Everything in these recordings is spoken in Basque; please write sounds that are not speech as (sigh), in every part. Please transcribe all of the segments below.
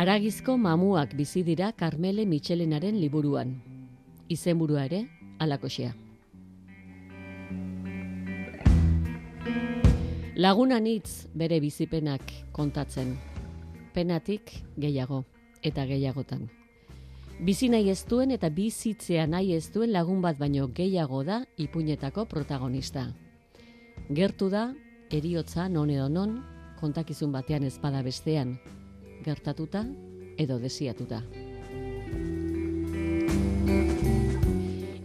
Aragizko mamuak bizi dira Carmele Michelenaren liburuan. Izenburua ere, alakoxea. Lagunan hitz bere bizipenak kontatzen. Penatik gehiago eta gehiagotan. Bizi nahi ez duen eta bizitzea nahi ez duen lagun bat baino gehiago da ipuinetako protagonista. Gertu da, eriotza non edo non, kontakizun batean ezpada bestean, gertatuta edo desiatuta.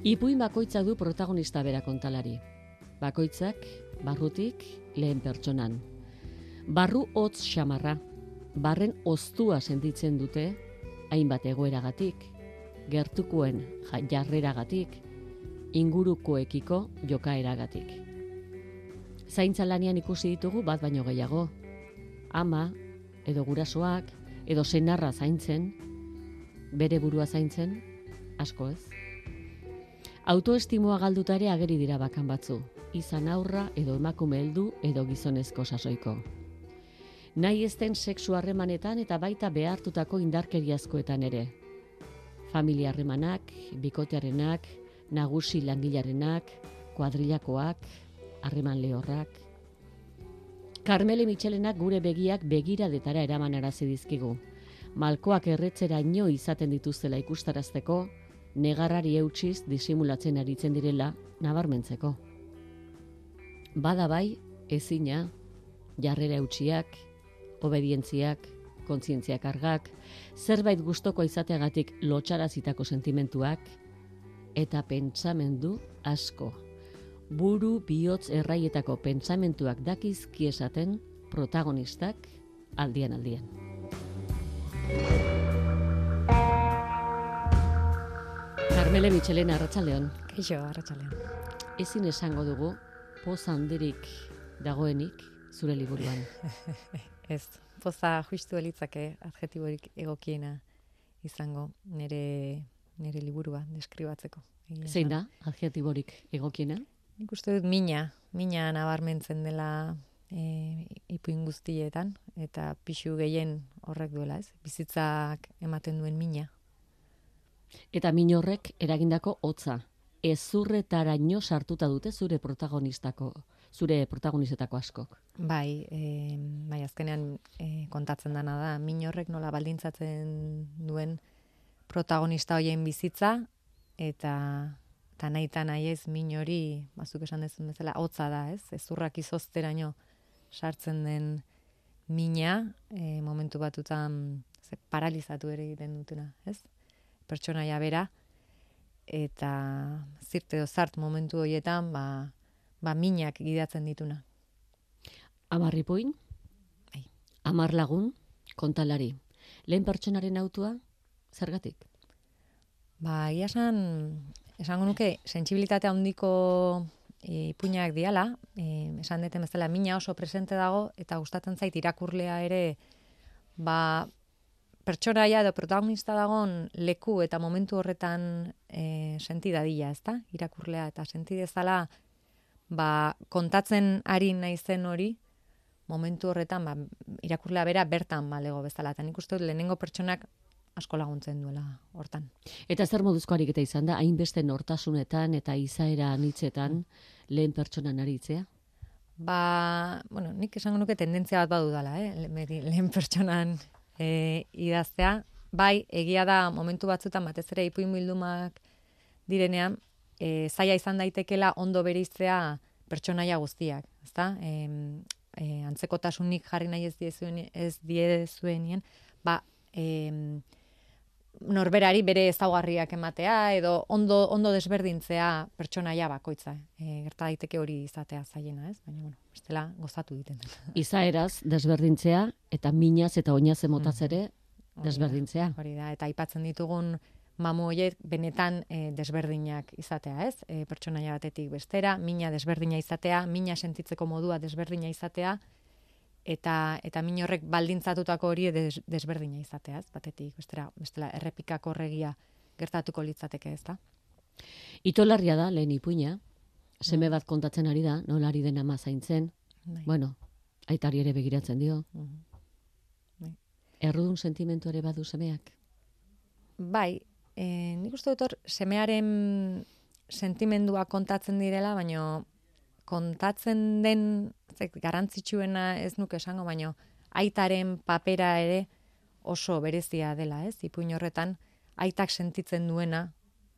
Ipuin bakoitza du protagonista bera kontalari. Bakoitzak, barrutik, lehen pertsonan. Barru hotz xamarra, barren oztua sentitzen dute, hainbat egoeragatik, gertukoen jarreragatik, ingurukoekiko jokaeragatik. Zaintza lanian ikusi ditugu bat baino gehiago. Ama, edo gurasoak, edo senarra zaintzen, bere burua zaintzen, asko ez. Autoestimoa galdutare ageri dira bakan batzu, izan aurra edo emakume heldu edo gizonezko sasoiko. Nahi ezten sexu harremanetan eta baita behartutako indarkeriazkoetan ere. Familia harremanak, bikotearenak, nagusi langilarenak, kuadrilakoak, harreman lehorrak, Carmele Michelenak gure begiak begiradetara eraman arazi dizkigu. Malkoak erretzera ino izaten dituztela ikustarazteko, negarrari eutxiz disimulatzen aritzen direla nabarmentzeko. Bada bai, ezina, jarrera eutxiak, obedientziak, kontzientziak argak, zerbait gustoko izateagatik lotxarazitako sentimentuak, eta pentsamendu asko buru bihotz erraietako pentsamentuak dakizki esaten protagonistak aldian aldian. Carmele Michelen Arratsaldeon. Kaixo Arratsaldeon. Ezin esango dugu poza handirik dagoenik zure liburuan. (laughs) Ez, poza justu elitzake adjetiborik egokiena izango nire nire liburua deskribatzeko. Zein da adjetiborik egokiena? Nik uste dut mina, mina nabarmentzen dela e, ipuin guztietan, eta pixu gehien horrek duela, ez? Bizitzak ematen duen mina. Eta min horrek eragindako hotza. Ezurretara ino sartuta dute zure protagonistako, zure protagonistetako askok. Bai, e, bai azkenean e, kontatzen dana da, min horrek nola baldintzatzen duen protagonista hoien bizitza, eta eta nahi eta nahi ez min hori, bazuk esan dezun bezala, hotza da, ez? Ez urrak izozteraino sartzen den mina, e, momentu batutan ze, paralizatu ere egiten dutena, ez? Pertsonaia bera, eta zirte zart momentu horietan, ba, ba minak gidatzen dituna. Amarri bai. amar lagun, kontalari. Lehen pertsonaren autua, zergatik? Ba, iasan, Esango nuke, sensibilitatea handiko e, ipuinak diala, e, esan deten bezala, mina oso presente dago, eta gustatzen zait irakurlea ere, ba, pertsonaia edo protagonista dagon leku eta momentu horretan e, senti dadila, ezta? Irakurlea eta senti dezala, ba, kontatzen ari naizen hori, momentu horretan, ba, irakurlea bera bertan balego bezala. Eta nik uste lehenengo pertsonak asko laguntzen duela hortan. Eta zer moduzko ariketa izan da, hainbeste nortasunetan eta izaera anitzetan lehen pertsonan aritzea? Ba, bueno, nik esango nuke tendentzia bat badu dala, eh? lehen pertsonan e, idaztea. Bai, egia da momentu batzutan batez ere ipuin bildumak direnean, e, zaila izan daitekela ondo beriztea pertsonaia guztiak, ezta? E, e, antzekotasunik jarri nahi ez diezuen, ez diezuenien, ba, e, norberari bere ezaugarriak ematea edo ondo ondo desberdintzea pertsonaia bakoitza. E, gerta daiteke hori izatea zaiena, ez? Baina bueno, bestela gozatu egiten da. (laughs) Izaeraz desberdintzea eta minaz eta oinaz emotaz ere desberdintzea. Hori da, eta aipatzen ditugun mamu hoiek benetan e, desberdinak izatea, ez? E, pertsonaia batetik bestera, mina desberdina izatea, mina sentitzeko modua desberdina izatea, eta eta min horrek baldintzatutako hori des, desberdina izatea, ez? Batetik, bestela, bestela errepikako regia gertatuko litzateke, ezta? Itolarria da lehen ipuina. Seme bat kontatzen ari da, nola ari den ama zaintzen. Bai. Bueno, aitari ere begiratzen dio. Mhm. Bai. errudun sentimentu ere badu semeak? Bai, e, nik uste dut hor, semearen sentimendua kontatzen direla, baino kontatzen den, zek, garantzitsuena ez nuke esango, baino aitaren papera ere oso berezia dela, ez? Ipuin horretan, aitak sentitzen duena,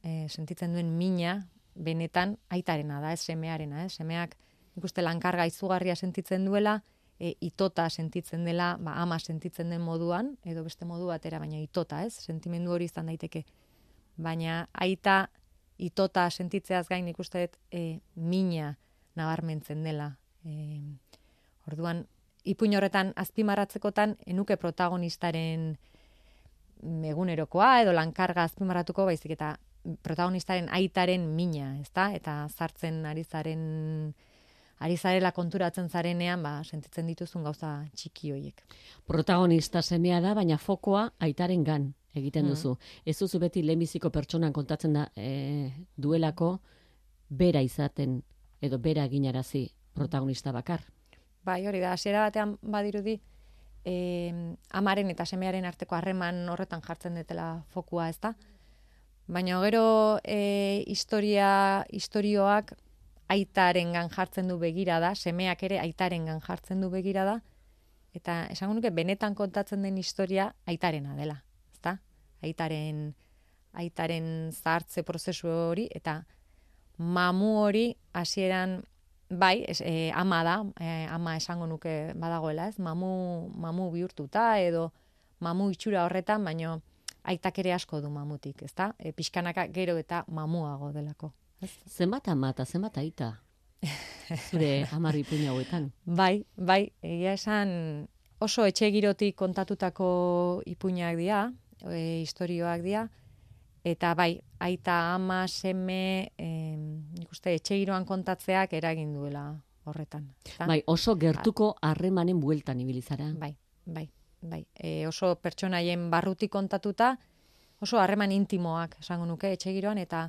e, sentitzen duen mina, benetan aitarena da, ez semearena, ez? Semeak ikuste lankarga izugarria sentitzen duela, e, itota sentitzen dela, ba, ama sentitzen den moduan, edo beste modu batera, baina itota, ez? Sentimendu hori izan daiteke. Baina aita itota sentitzeaz gain ikuste dut e, mina nabarmentzen dela. E, orduan, ipuin horretan azpimarratzekotan, enuke protagonistaren egunerokoa edo lankarga azpimarratuko baizik eta protagonistaren aitaren mina, ezta? Eta zartzen ari zaren ari zarela konturatzen zarenean, ba, sentitzen dituzun gauza txiki hoiek. Protagonista semea da, baina fokoa aitaren gan egiten mm. duzu. Ez duzu beti lehenbiziko pertsonan kontatzen da e, duelako bera izaten edo bera eginarazi protagonista bakar. Bai, hori da, hasiera batean badirudi, e, amaren eta semearen arteko harreman horretan jartzen detela fokua, ez da? Baina gero e, historia, historioak aitarengan jartzen du begira da, semeak ere aitarengan jartzen du begira da, eta esango nuke benetan kontatzen den historia aitarena dela, ezta? Aitaren aitaren zahartze prozesu hori eta mamu hori hasieran bai, es, e, ama da, e, ama esango nuke badagoela, ez? Mamu mamu bihurtuta edo mamu itxura horretan, baino aitak ere asko du mamutik, ezta? E, pixkanaka gero eta mamuago delako. Zenbat ama eta zenbat aita? Zure (laughs) amarri puña hauetan. Bai, bai, egia esan oso etxe girotik kontatutako ipuñak dira, e, historioak dira, eta bai, aita ama, seme, e, nik uste, etxe giroan kontatzeak eragin duela horretan. Bai, oso gertuko harremanen bueltan ibilizara. Bai, bai, bai. E, oso pertsonaien barrutik kontatuta, oso harreman intimoak, esango nuke, etxe giroan, eta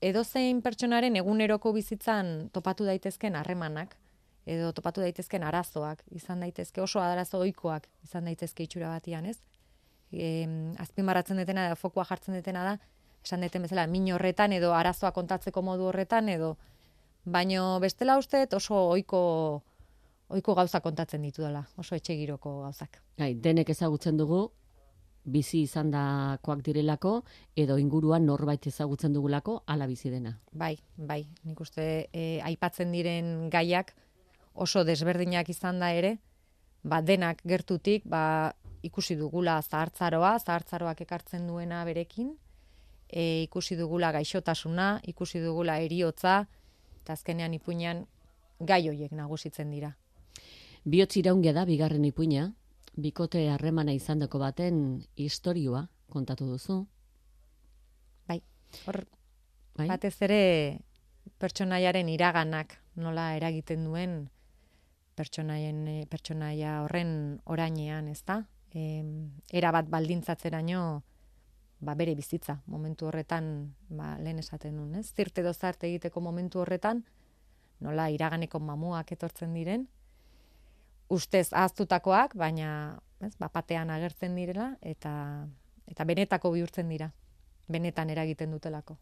edozein pertsonaren eguneroko bizitzan topatu daitezken harremanak edo topatu daitezken arazoak izan daitezke oso arazo ohikoak izan daitezke itxura batian, ez? E, azpimarratzen detena da fokua jartzen detena da esan deten bezala min horretan edo arazoa kontatzeko modu horretan edo baino bestela uste oso ohiko ohiko gauza kontatzen ditu dela, oso etxegiroko gauzak. Gai, denek ezagutzen dugu bizi izan dakoak direlako, edo inguruan norbait ezagutzen dugulako, ala bizi dena. Bai, bai, nik uste e, aipatzen diren gaiak oso desberdinak izan da ere, ba, denak gertutik, ba, ikusi dugula zahartzaroa, zahartzaroak ekartzen duena berekin, e, ikusi dugula gaixotasuna, ikusi dugula eriotza, eta azkenean ipuinean gai hoiek nagusitzen dira. Biotzira da, bigarren ipuina, bikote harremana izandako baten istorioa kontatu duzu. Bai. Hor bai? batez ere pertsonaiaren iraganak nola eragiten duen pertsonaien pertsonaia horren orainean, ezta? E, era bat baldintzatzeraino ba, bere bizitza momentu horretan ba, lehen esaten duen, ez? Zirte dozarte egiteko momentu horretan nola iraganeko mamuak etortzen diren, ustez ahaztutakoak, baina ez, bapatean agertzen direla eta eta benetako bihurtzen dira benetan eragiten dutelako.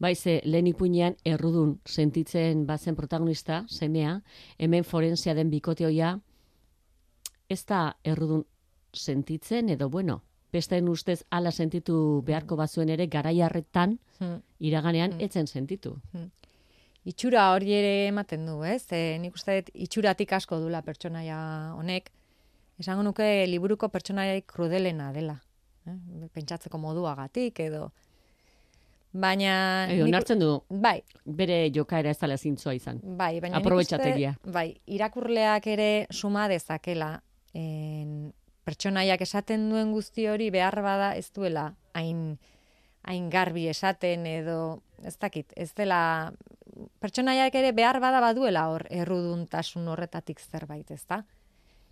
Baize, lehen ipuinean errudun sentitzen bazen protagonista, semea, hemen forensea den bikoteoia, ez da errudun sentitzen, edo bueno, besteen ustez ala sentitu beharko bazuen ere, garai harretan, hmm. iraganean, hmm. etzen sentitu. Hmm itxura hori ere ematen du, ez? E, nik uste dut itxuratik asko dula pertsonaia honek. Esango nuke liburuko pertsonaia krudelena dela. Eh? Pentsatzeko moduagatik edo... Baina... E, onartzen du, bai. bere jokaera ez dala zintzua izan. Bai, baina Aprobetxategia. Bai, irakurleak ere suma dezakela. En, pertsonaiak esaten duen guzti hori behar bada ez duela hain hain garbi esaten edo ez dakit, ez dela pertsonaiak ere behar bada baduela hor erruduntasun horretatik zerbait, ezta?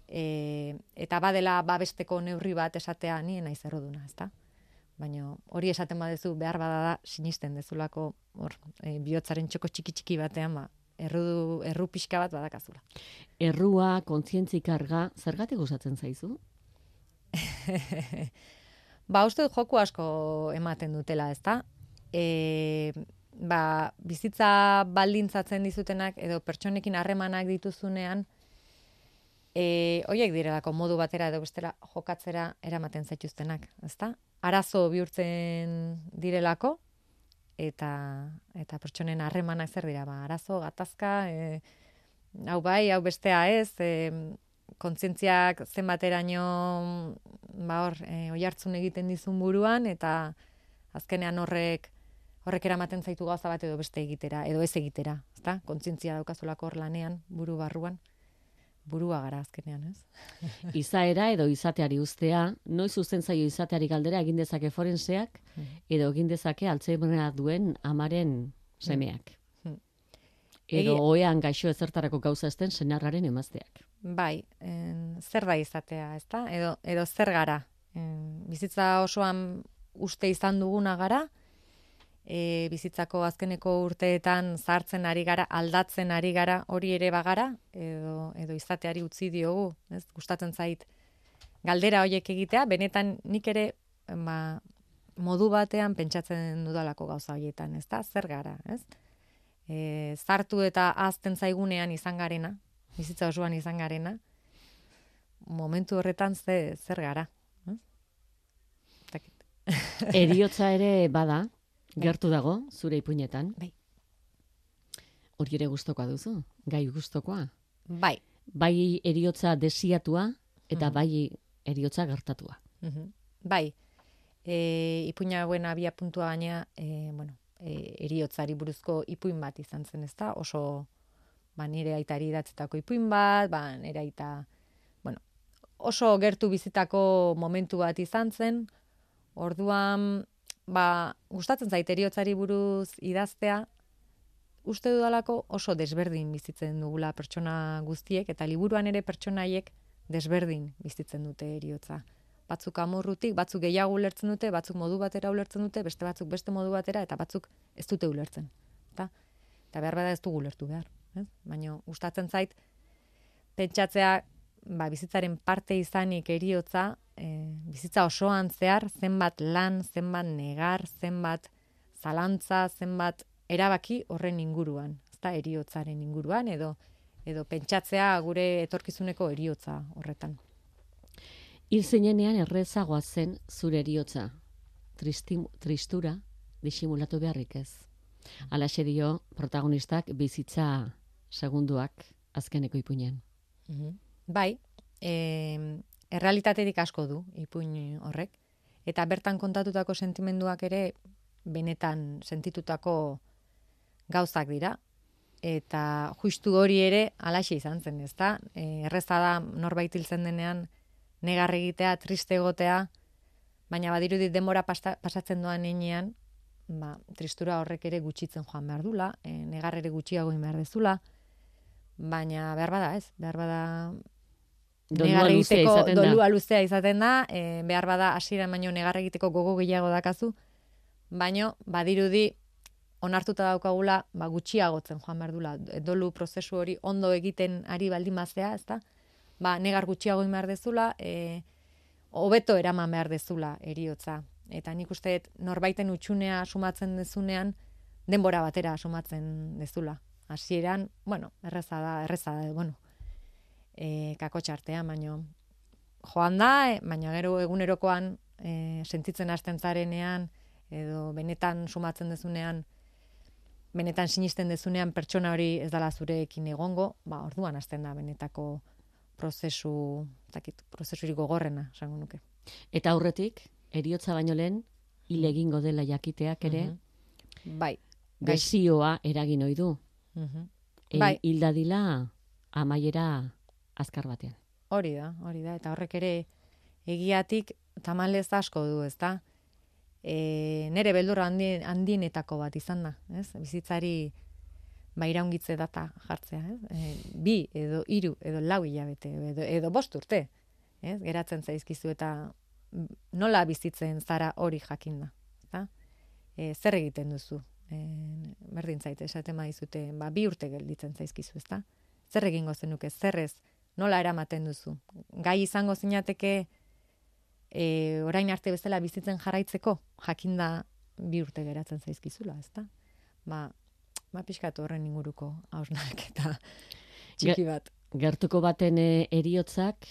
E, eta badela babesteko neurri bat esatea ni naiz erruduna, ezta? Baina hori esaten badezu behar bada da sinisten dezulako hor e, bihotzaren txoko txiki txiki batean ba erru erru pixka bat badakazula. Errua, kontzientzi karga, zergatik gustatzen zaizu? Ba, uste joku asko ematen dutela, ezta? E, ba, bizitza baldintzatzen dizutenak edo pertsonekin harremanak dituzunean, e, oiek direlako modu batera edo bestela jokatzera eramaten zaituztenak, ezta? Arazo bihurtzen direlako, eta eta pertsonen harremanak zer dira, ba, arazo, gatazka, e, hau bai, hau bestea ez, e, kontzientziak zenbateraino ba hor, e, oi hartzun egiten dizun buruan, eta azkenean horrek horrek eramaten zaitu gauza bat edo beste egitera, edo ez egitera, ezta? Kontzientzia daukazulako hor lanean, buru barruan, burua gara azkenean, ez? (laughs) Izaera edo izateari ustea, noiz zuzen zaio izateari galdera egin dezake forenseak, hmm. edo egin dezake altzeimerra duen amaren semeak. Edo Egi... oean gaixo ezertarako gauza esten senarraren emazteak. Bai, en, zer da izatea, ezta? Edo, edo zer gara. En, bizitza osoan uste izan duguna gara, e, bizitzako azkeneko urteetan zartzen ari gara, aldatzen ari gara, hori ere bagara, edo, edo izateari utzi diogu, ez? gustatzen zait galdera horiek egitea, benetan nik ere ba, modu batean pentsatzen dudalako gauza horietan, ez da? Zer gara, ez? E, zartu eta azten zaigunean izan garena, bizitza osoan izan garena, momentu horretan ze, zer gara. (laughs) Eriotza ere bada, Bai. gertu dago, zure ipuinetan. Bai. Hori ere gustokoa duzu, gai gustokoa. Bai. Bai eriotza desiatua eta mm bai eriotza gertatua. Mm Bai. E, ipuina buena abia puntua gaina, e, bueno, e, eriotzari buruzko ipuin bat izan zen, ezta? Oso ba nire aitari idatzetako ipuin bat, ba nire aita bueno, oso gertu bizitako momentu bat izan zen. Orduan ba, gustatzen zait eriotzari buruz idaztea, uste dudalako oso desberdin bizitzen dugula pertsona guztiek, eta liburuan ere pertsonaiek desberdin bizitzen dute eriotza. Batzuk amorrutik, batzuk gehiago ulertzen dute, batzuk modu batera ulertzen dute, beste batzuk beste modu batera, eta batzuk ez dute ulertzen. Eta, eta behar bada ez dugu ulertu behar. Ez? Baina gustatzen zait, pentsatzea ba, bizitzaren parte izanik eriotza, e, bizitza osoan zehar, zenbat lan, zenbat negar, zenbat zalantza, zenbat erabaki horren inguruan, ezta eriotzaren inguruan, edo edo pentsatzea gure etorkizuneko eriotza horretan. Hil zeinenean errezagoa zen zure eriotza, Tristim, tristura, disimulatu beharrik ez. Ala dio protagonistak bizitza segunduak azkeneko ipuinen. Mm Bai, e, errealitaterik asko du ipuin horrek. Eta bertan kontatutako sentimenduak ere benetan sentitutako gauzak dira. Eta justu hori ere alaxe izan zen, ez da? E, erreza da norbait hiltzen denean negar egitea, triste egotea, baina badirudi denbora pasatzen doan enean, ba, tristura horrek ere gutxitzen joan behar dula, e, negar ere gutxiago behar dezula, baina behar bada ez, behar bada izaten da. Dolua luzea izaten da, e, behar bada hasiera baino negar egiteko gogo gehiago dakazu, baino badirudi onartuta daukagula ba, gutxiagotzen joan behar dula. Dolu prozesu hori ondo egiten ari baldin maztea, ezta? Ba, negar gutxiago behar dezula, e, hobeto eraman behar dezula eriotza. Eta nik uste norbaiten utxunea sumatzen dezunean, denbora batera sumatzen dezula. Hasieran, bueno, erreza da, erreza da, bueno, e, kako txartea, baino joan da, e, baina gero egunerokoan e, sentitzen hasten zarenean, edo benetan sumatzen dezunean, benetan sinisten dezunean pertsona hori ez dala zurekin egongo, ba, orduan hasten da benetako prozesu, zakit, prozesurik gogorrena, esango nuke. Eta aurretik, eriotza baino lehen, hile egingo dela jakiteak ere, mm bai, gazioa eragin ohi du. Mm bai. Hildadila amaiera azkar batean. Hori da, hori da, eta horrek ere egiatik tamalez asko du, ez da? E, nere beldurra handien, handienetako bat izan da, ez? Bizitzari ba iraungitze data jartzea, ez? E, bi edo hiru edo lau hilabete edo, edo bost urte, ez? Geratzen zaizkizu eta nola bizitzen zara hori jakinda, ezta? E, zer egiten duzu? E, berdin zaite, esaten maizute, ba, bi urte gelditzen zaizkizu, ezta? Zer egingo zenuke, zerrez, nola eramaten duzu. Gai izango zinateke e, orain arte bezala bizitzen jarraitzeko, jakinda bi urte geratzen zaizkizula, ezta? Ba, ba pixkat horren inguruko hausnak (laughs) eta txiki bat. Gertuko baten e, eriotzak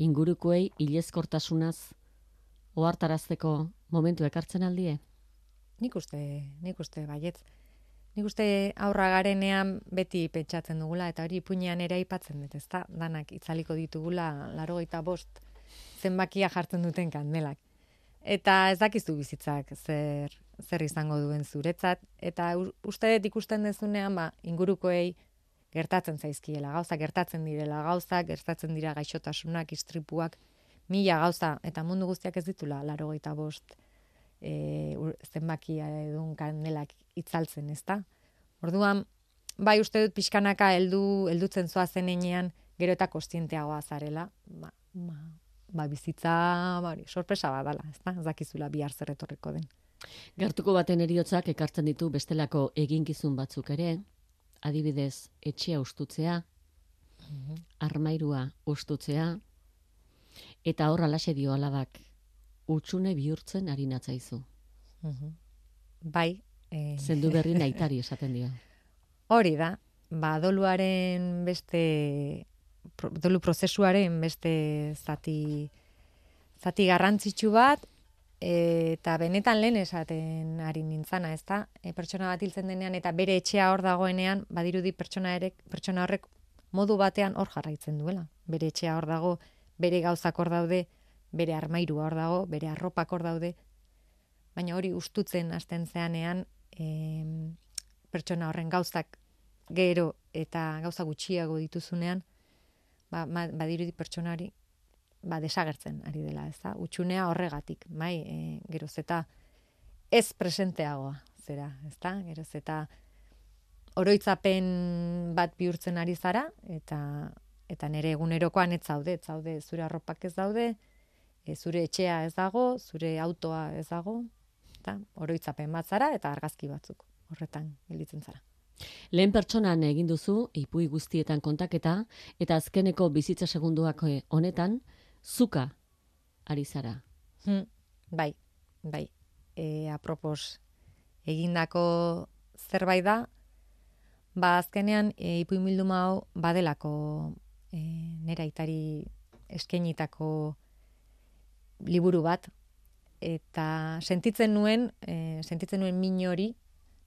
ingurukoei hilezkortasunaz ohartarazteko momentu ekartzen aldie? Nik uste, nik uste baiet. Nik uste aurra garenean beti pentsatzen dugula, eta hori puinean ere aipatzen dut, ezta? Danak itzaliko ditugula, laro bost, zenbakia jartzen duten kandelak. Eta ez dakizu bizitzak zer, zer izango duen zuretzat, eta uste dut ikusten dezunean, ba, ingurukoei gertatzen zaizkiela, gauza gertatzen direla, gauza gertatzen dira gaixotasunak, istripuak, mila gauza, eta mundu guztiak ez ditula, laro bost, e, zenbakia edun kandelak itzaltzen, ezta? Orduan, bai uste dut pixkanaka heldu heldutzen zoa zenean gero eta kostienteagoa zarela, ba, ba, ba bizitza, ba, sorpresa bat dala, ezta? Ez dakizula bihar zer etorriko den. Gertuko baten eriotzak ekartzen ditu bestelako eginkizun batzuk ere, adibidez, etxea ustutzea, mhm. armairua ustutzea, eta horra lase dio alabak, utxune bihurtzen ari natzaizu. Mhm. Bai. E... Zendu berri (laughs) naitari esaten dio. Hori da, ba, doluaren beste, dolu prozesuaren beste zati, zati garrantzitsu bat, eta benetan lehen esaten ari nintzana, ez da? E, pertsona bat hiltzen denean eta bere etxea hor dagoenean, badirudi pertsona, ere, pertsona horrek modu batean hor jarraitzen duela. Bere etxea hor dago, bere gauzak hor daude, bere armairua hor dago, bere arropak hor daude, baina hori ustutzen hasten zeanean, e, pertsona horren gauzak gero eta gauza gutxiago dituzunean, ba, ma, badirudi pertsonari ba, desagertzen ari dela, ez da? Utxunea horregatik, bai, e, geroz eta ez presenteagoa, zera, ez da? Geroz eta oroitzapen bat bihurtzen ari zara, eta eta nire egunerokoan ez zaude, ez zaude, zure arropak ez daude, e, zure etxea ez dago, zure autoa ez dago, eta oroitzapen bat zara eta argazki batzuk horretan gelditzen zara. Lehen pertsonan egin duzu ipui guztietan kontaketa eta azkeneko bizitza segunduak eh, honetan zuka ari zara. Hmm, bai, bai. E, apropos egindako zerbait da, ba azkenean e, ipui hau badelako e, nera itari eskenitako liburu bat eta sentitzen nuen e, sentitzen nuen min hori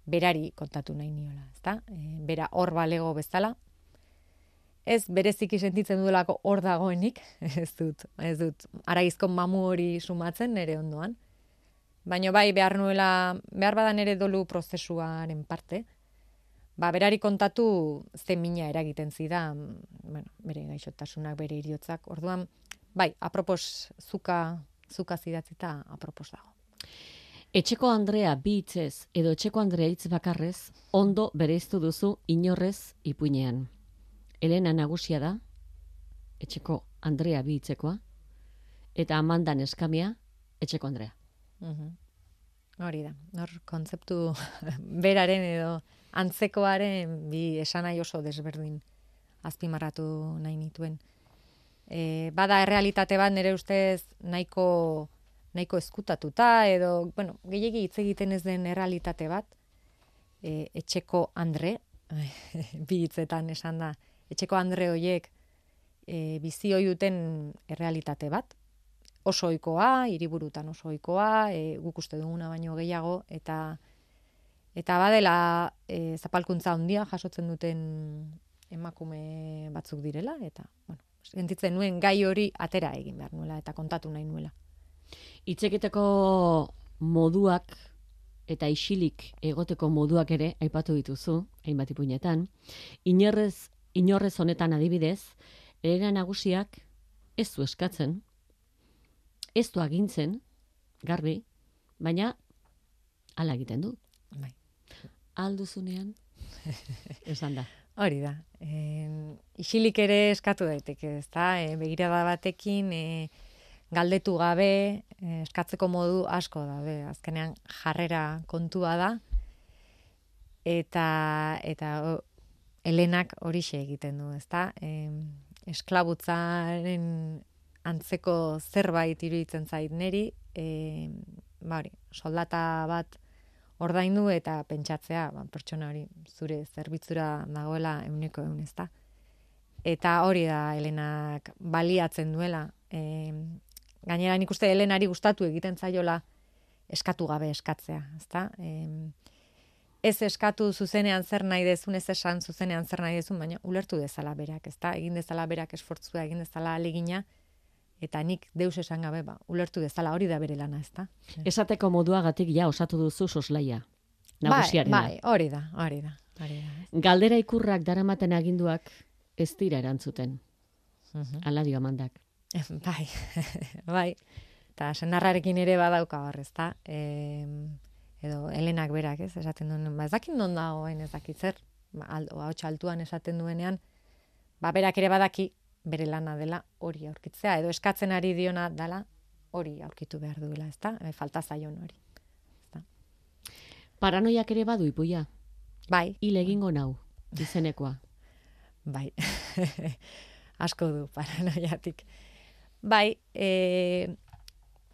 berari kontatu nahi niola, ezta? E, bera hor balego bezala. Ez bereziki sentitzen duelako hor dagoenik, (laughs) ez dut, ez dut. Araizko mamu hori sumatzen nere ondoan. Baina bai behar nuela, behar badan ere dolu prozesuaren parte, ba, berari kontatu ze mina eragiten zidan, bueno, bere gaixotasunak, bere iriotzak, orduan, bai, apropos zuka, zuka zidatzita apropos dago. Etxeko Andrea bi hitzez edo etxeko Andrea hitz bakarrez ondo bereiztu duzu inorrez ipuinean. Elena nagusia da, etxeko Andrea bi hitzekoa, eta Amanda Neskamia, etxeko Andrea. Mm Hori da, hor kontzeptu (laughs) beraren edo antzekoaren bi esanai oso desberdin azpimarratu nahi nituen e, bada errealitate bat nire ustez nahiko nahiko eskutatuta edo bueno, gehiegi hitz egiten ez den errealitate bat e, etxeko Andre (laughs) bi hitzetan esan da etxeko Andre hoiek e, bizi duten errealitate bat oso ohikoa hiriburutan oso ohikoa e, guk uste duguna baino gehiago eta eta badela e, zapalkuntza handia jasotzen duten emakume batzuk direla eta bueno sentitzen nuen gai hori atera egin behar nuela eta kontatu nahi nuela. Itzeketeko moduak eta isilik egoteko moduak ere aipatu dituzu, hainbat ipuinetan. Inorrez, inorrez honetan adibidez, ere nagusiak ez du eskatzen, ez du agintzen, garbi, baina ala egiten du. Bai. Alduzunean, (laughs) esan da. Hori da. E, isilik ere eskatu daiteke, ez da? E, begirada batekin, e, galdetu gabe, e, eskatzeko modu asko da, be. azkenean jarrera kontua da, eta, eta o, Elenak hori egiten du, ez da? E, esklabutzaren antzeko zerbait iruditzen zait neri, e, ba hori, soldata bat ordaindu eta pentsatzea, ba, pertsona hori zure zerbitzura dagoela euneko eun ezta. Eta hori da Helenak baliatzen duela. E, gainera nik uste Helenari gustatu egiten zaiola eskatu gabe eskatzea, ezta? E, ez eskatu zuzenean zer nahi dezun, ez esan zuzenean zer nahi dezun, baina ulertu dezala berak, ezta? Egin dezala berak esfortzua, egin dezala alegina, eta nik deus esan gabe, ba, ulertu dezala hori da bere lana, ezta? Esateko moduagatik ja osatu duzu soslaia. Bai, Nagusiarena. bai, hori da, hori da. Hori da. ez? Galdera ikurrak daramaten aginduak ez dira erantzuten. Mhm. Ala dio amandak. Bai, (laughs) bai. Eta senarrarekin ere badauka hor, ezta? E, edo Helenak berak, ez? Esaten duen, ba, ez dakit non dagoen, ez dakit zer, ba, aldo, ahots altuan esaten duenean, ba, berak ere badaki, bere lana dela hori aurkitzea, edo eskatzen ari diona dela hori aurkitu behar duela, ezta? E, falta zaion hori. Paranoiak ere badu ipuia. Bai, Hil egingo nau, izenekoa. (laughs) Bai, (laughs) asko du paranoiatik. Bai, e,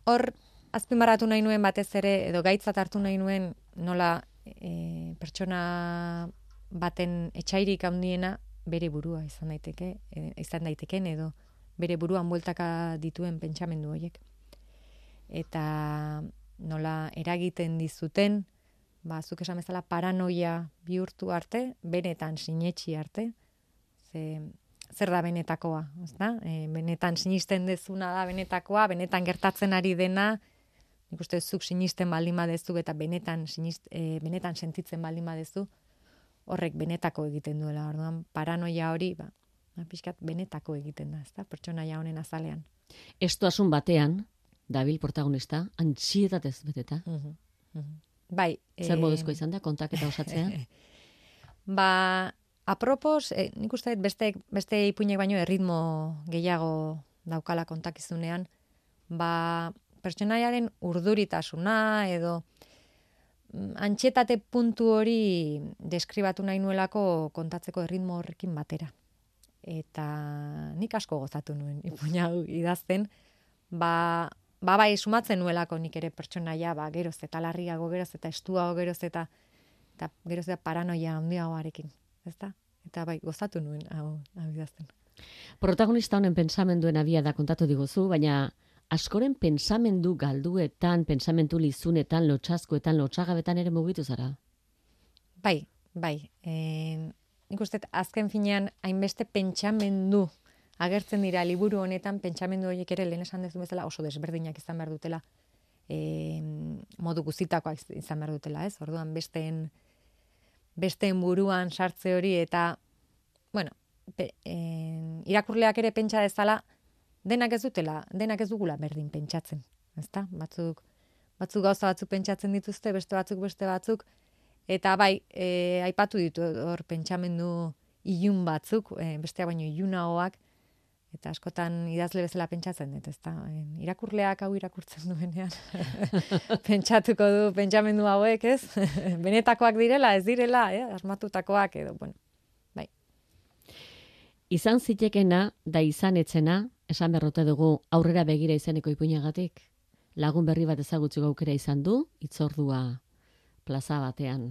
hor azpimarratu nahi nuen batez ere, edo gaitzat hartu nahi nuen nola e, pertsona baten etxairik handiena bere burua izan daiteke, e, izan daiteken edo bere buruan bueltaka dituen pentsamendu horiek. Eta nola eragiten dizuten, ba, zuk esan bezala paranoia bihurtu arte, benetan sinetxi arte, ze, zer da benetakoa, ezta? E, benetan sinisten dezuna da benetakoa, benetan gertatzen ari dena, nik uste zuk sinisten baldin badezu eta benetan sinist, e, benetan sentitzen baldin badezu, horrek benetako egiten duela, orduan paranoia hori, ba, ba pixkat benetako egiten da, ezta? Pertsonaia honen azalean. Estoasun batean, dabil protagonista, antsietatez beteta. Mhm, mhm. Bai, Zer moduzko izan da, kontaketa osatzea? (laughs) Ba, apropos, e, nik uste beste, beste ipuinek baino erritmo gehiago daukala kontakizunean, ba, pertsonaiaren urduritasuna edo mm, antxetate puntu hori deskribatu nahi nuelako kontatzeko erritmo horrekin batera. Eta nik asko gozatu nuen ipuina idazten, ba, ba bai sumatzen nuelako nik ere pertsonaia, ba, geroz eta larriago, geroz eta estuago, geroz eta eta geroz eta paranoia handiagoarekin, ezta? Eta bai, gozatu nuen hau, hau idazten. Protagonista honen pensamenduen abia da kontatu diguzu, baina askoren pensamendu galduetan, pensamentu lizunetan, lotxazkoetan, lotxagabetan ere mugitu zara. Bai, bai. E, nik uste azken finean hainbeste pentsamendu agertzen dira liburu honetan pentsamendu horiek ere lehen esan dezu bezala oso desberdinak izan behar dutela e, modu guztitakoak izan behar dutela, ez? Orduan besteen besteen buruan sartze hori eta bueno, pe, e, irakurleak ere pentsa dezala denak ez dutela, denak ez dugula berdin pentsatzen, ezta? Batzuk batzuk gauza batzuk pentsatzen dituzte, beste batzuk beste batzuk eta bai, e, aipatu ditu hor pentsamendu ilun batzuk, e, besteak baino ilunagoak eta askotan idazle bezala pentsatzen dut, ezta? Irakurleak hau irakurtzen duenean (laughs) pentsatuko du pentsamendu hauek, ez? (laughs) Benetakoak direla, ez direla, eh? asmatutakoak edo, bueno. Izan zitekena, da izan etzena, esan berrote dugu aurrera begira izeneko ipuinagatik. Lagun berri bat ezagutzeko aukera izan du, itzordua plaza batean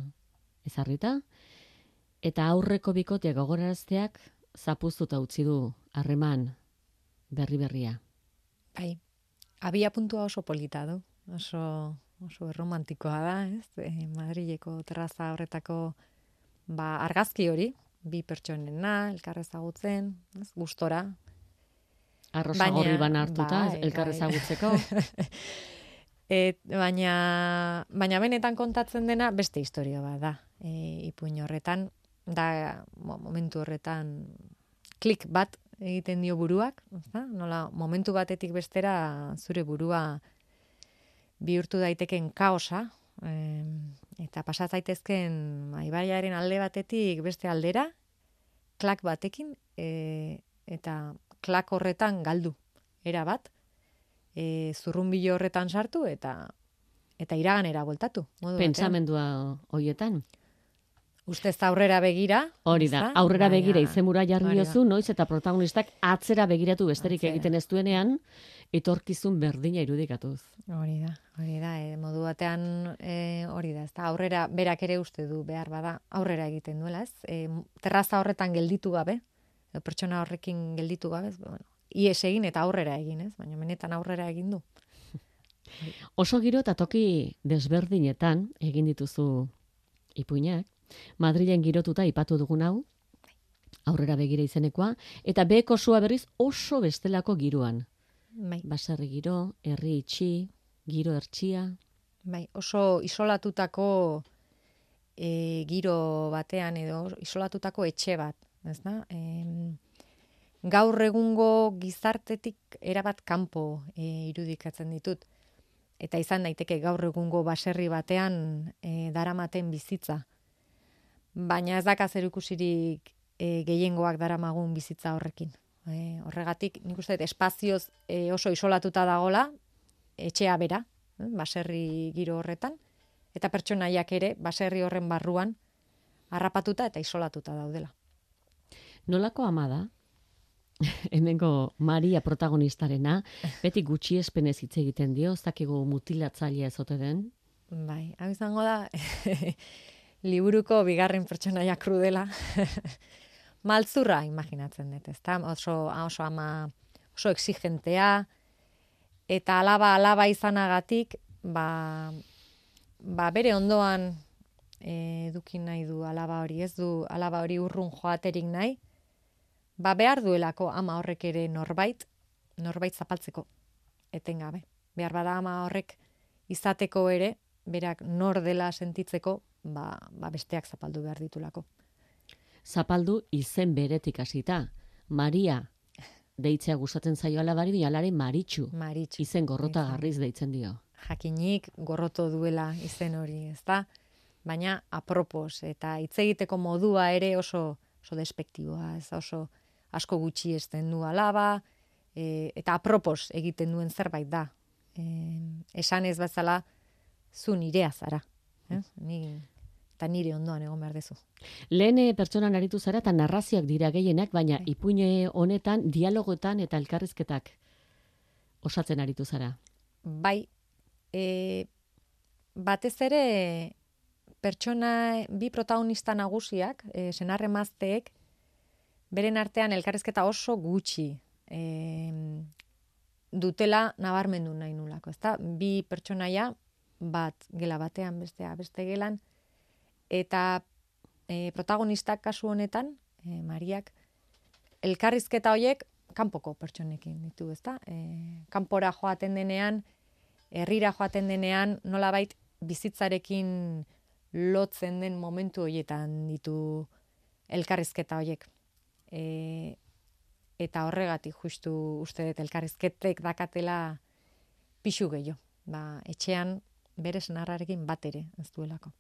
ezarrita, eta aurreko bikoteak gogorarazteak zapuztuta utzi du harreman berri berria. Bai, abia puntua oso polita du, oso, oso erromantikoa da, ez? E, Madrileko terraza horretako ba, argazki hori, bi pertsonena, elkar ezagutzen, ez? gustora. Arrosa Baina- gorri bana hartuta, bai, elkar bai. ezagutzeko. (laughs) Et, baina, baina benetan kontatzen dena beste historia bat da. E, ipuin horretan, da mo- momentu horretan klik bat egiten dio buruak, ezta? Nola momentu batetik bestera zure burua bihurtu daiteken kaosa, em, eta pasat zaitezken ba, ibaiaren alde batetik beste aldera, klak batekin, e, eta klak horretan galdu, era bat, e, zurrunbilo horretan sartu eta eta iraganera bueltatu. Pentsamendua hoietan. Ustez aurrera begira. Hori da, aurrera Baina- begira izemura jarri diozu, noiz eta protagonistak atzera begiratu besterik Atzera. egiten ez duenean, etorkizun berdina irudikatuz. Hori da, hori da, e, modu batean e, hori da, ezta aurrera berak ere uste du behar bada aurrera egiten duela, ez? E, terraza horretan gelditu gabe, pertsona horrekin gelditu gabe, ez, bueno, ies egin eta aurrera egin, ez? Baina benetan aurrera egin du. Oso giro eta toki desberdinetan egin dituzu ipuinak, Madrilen girotuta ipatu dugun hau, aurrera begira izenekoa, eta beheko sua berriz oso bestelako giroan. Bai, Baserri giro, herri itxi, giro ertxia, bai, oso isolatutako e, giro batean edo isolatutako etxe bat, ez da? Em, gaur egungo gizartetik erabat kanpo e, irudikatzen ditut. Eta izan daiteke gaur egungo baserri batean e, daramaten bizitza. Baina ez daka zer ikusirik e, gehiengoak daramagun bizitza horrekin. E, horregatik, nik uste espazioz e, oso isolatuta dagola, etxea bera, eh, baserri giro horretan, eta pertsonaiak ere baserri horren barruan harrapatuta eta isolatuta daudela. Nolako ama da? (laughs) Hemengo Maria protagonistarena, beti gutxi espenez hitz egiten dio, ez dakigu mutilatzailea ezote den. Bai, hau izango da, (laughs) liburuko bigarren pertsonaia krudela. (laughs) Maltzurra imaginatzen dut, ezta? Oso, oso ama, oso exigentea, eta alaba alaba izanagatik, ba, ba bere ondoan e, eduki nahi du alaba hori, ez du alaba hori urrun joaterik nahi, ba behar duelako ama horrek ere norbait, norbait zapaltzeko, etengabe. Behar bada ama horrek izateko ere, berak nor dela sentitzeko, ba, ba besteak zapaldu behar ditulako. Zapaldu izen beretik hasita. Maria deitzea gustatzen zaio alabari, baina alare maritxu. Maritxu. Izen gorrota garriz deitzen dio. jakinik gorroto duela izen hori, ezta? Baina apropos eta hitz egiteko modua ere oso oso despektiboa, ez oso asko gutxi esten du alaba, e, eta apropos egiten duen zerbait da. E, esan ez bezala zu nirea zara, ez? Ni eta nire ondoan egon behar dezu. Lehen eh, pertsonan aritu zara eta narrazioak dira gehienak, baina ipuine honetan dialogoetan eta elkarrizketak osatzen aritu zara. Bai, e, batez ere pertsona, bi protagonista nagusiak, e, senarre mazteek, beren artean elkarrizketa oso gutxi e, dutela nabarmendu nahi nulako, ezta? Bi pertsonaia, bat gela batean, bestea beste gelan, eta e, protagonistak kasu honetan, e, Mariak, elkarrizketa hoiek kanpoko pertsonekin ditu, ezta? E, kanpora joaten denean, herrira joaten denean, nolabait bizitzarekin lotzen den momentu horietan ditu elkarrizketa hoiek. E, eta horregatik justu uste dut elkarrizketek dakatela pixu gehiago. Ba, etxean bere senarrarekin bat ere ez duelako.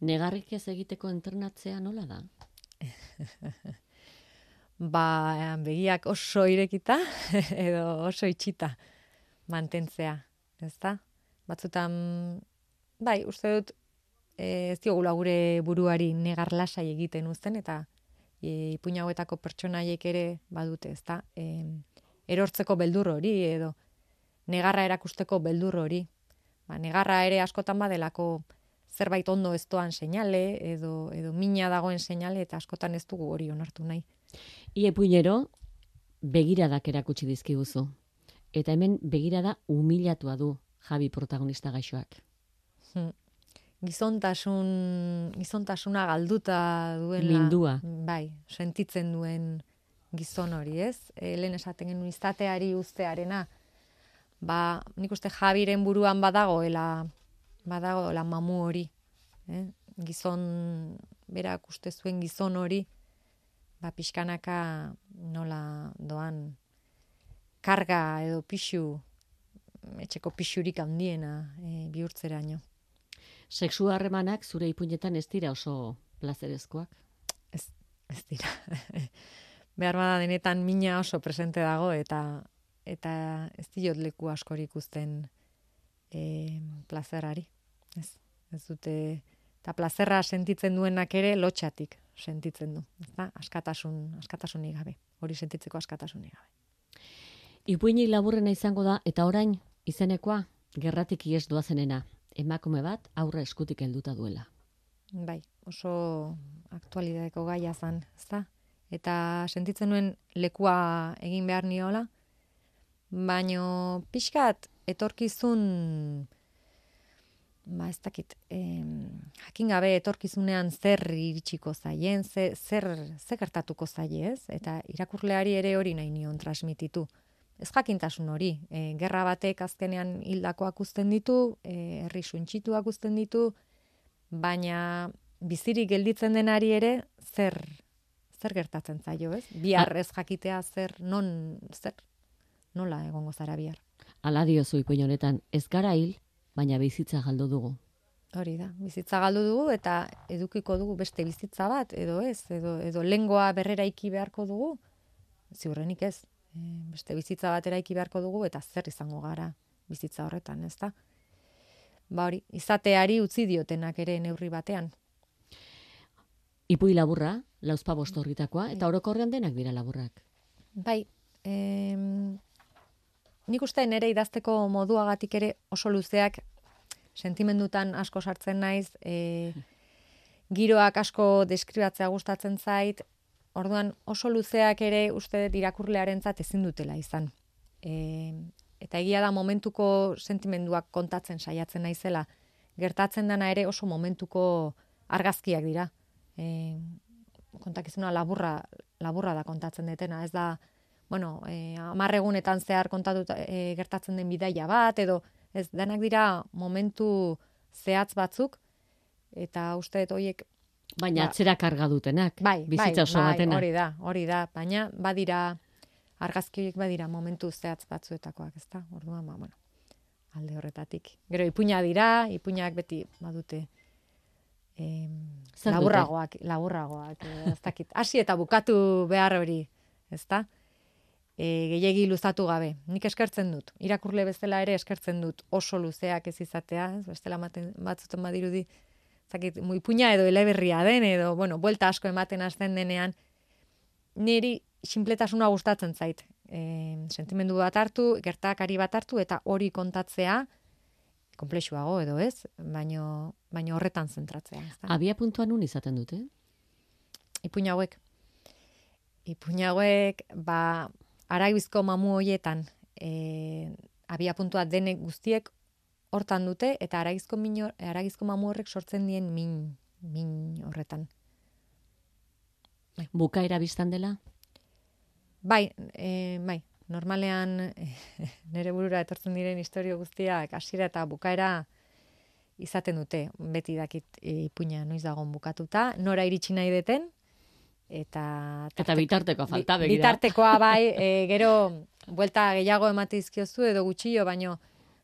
Negarrik ez egiteko entrenatzea nola da? (laughs) Ba, begiak oso irekita (laughs) edo oso itxita mantentzea, ezta? Batzutan, bai, uste dut, eh, ez diogula gure buruari negar lasai egiten uzten, eta e, ipuin hauetako pertsonaiek ere badute, ezta? E, erortzeko beldur hori, edo negarra erakusteko beldur hori. Ba, negarra ere askotan badelako zerbait ondo ez doan seinale, edo, edo mina dagoen seinale, eta askotan ez dugu hori onartu nahi. Ie begiradak erakutsi dizkiguzu. Eta hemen begirada humilatua du Javi protagonista gaixoak. Hmm. Gizontasun, gizontasuna galduta duela. Mindua. Bai, sentitzen duen gizon hori, ez? E, lehen esaten genuen izateari ustearena. Ba, nik uste Javiren buruan badagoela, badagoela mamu hori. Eh? Gizon, berak uste zuen gizon hori, ba, pixkanaka nola doan karga edo pixu, etxeko pixurik handiena e, bihurtzeraino. Sexu harremanak zure ipuinetan ez dira oso plazerezkoak. Ez, ez dira. (laughs) Behar bada denetan mina oso presente dago eta eta ez diot leku askorik uzten e, plazerari. Ez, ez dute Eta plazerra sentitzen duenak ere lotxatik sentitzen du. Ezta? Askatasun, askatasunik gabe. Hori sentitzeko askatasunik gabe. Ipuinik laburrena izango da, eta orain, izenekoa, gerratik ies doazenena. Emakume bat, aurra eskutik helduta duela. Bai, oso aktualidadeko gaia zan, ezta? Eta sentitzen nuen lekua egin behar niola, baino pixkat etorkizun ba ez dakit, em, jakin gabe etorkizunean zer iritsiko zaien, ze, zer, zer gertatuko zaie, ez? Eta irakurleari ere hori nahi nion transmititu. Ez jakintasun hori, e, gerra batek azkenean hildakoak uzten ditu, e, herri suntxituak uzten ditu, baina bizirik gelditzen denari ere zer zer gertatzen zaio, ez? Bihar ez jakitea zer non zer nola egongo zara bihar. Ala diozu ipuin honetan, ez gara hil, baina bizitza galdu dugu. Hori da, bizitza galdu dugu eta edukiko dugu beste bizitza bat, edo ez, edo, edo lengoa berrera iki beharko dugu, ziurrenik ez, e, beste bizitza bat eraiki beharko dugu eta zer izango gara bizitza horretan, ez da? Ba hori, izateari utzi diotenak ere neurri batean. Ipui laburra, lauzpa bostorritakoa, eta orokorrean denak dira laburrak. Bai, em, nik uste nere idazteko moduagatik ere oso luzeak sentimendutan asko sartzen naiz, e, giroak asko deskribatzea gustatzen zait, orduan oso luzeak ere uste irakurlearentzat ezin dutela izan. E, eta egia da momentuko sentimenduak kontatzen saiatzen naizela, gertatzen dana ere oso momentuko argazkiak dira. E, kontakizuna laburra, laburra da kontatzen detena, ez da bueno, e, amarregunetan zehar kontatu e, gertatzen den bidaia bat, edo ez denak dira momentu zehatz batzuk, eta uste dut horiek... Baina ba, atzera karga dutenak, bai, bizitza bai, oso bai, batena. Hori da, hori da, baina badira, argazki horiek badira momentu zehatz batzuetakoak, ez da? Orduan, ba, bueno, alde horretatik. Gero, ipuina dira, ipuinak beti badute em, laburragoak, laburragoak, ez dakit. (laughs) Hasi eta bukatu behar hori, ez da? E, gehiegi luzatu gabe. Nik eskertzen dut. Irakurle bezala ere eskertzen dut oso luzeak ez izatea, ez bestela maten, batzuten badirudi, zakit, muipuña edo eleberria den, edo, bueno, buelta asko ematen hasten denean, niri sinpletasuna gustatzen zait. E, sentimendu bat hartu, gertakari bat hartu, eta hori kontatzea, komplexuago edo ez, baino, baino horretan zentratzea. Ez Abia puntuan nun izaten dute? Ipuña hauek. Ipuña hauek, ba, araibizko mamu hoietan e, abia puntua denek guztiek hortan dute eta aragizko min aragizko mamu horrek sortzen dien min min horretan. Bai. Bukaera biztan dela? Bai, e, bai, normalean e, (laughs) nere burura etortzen diren historio guztiak hasiera eta bukaera izaten dute, beti dakit e, ipuina noiz dagon bukatuta, nora iritsi nahi deten, eta eta bitarteko falta begira. Bitartekoa bai, e, gero buelta gehiago emate dizkiozu edo gutxio, baino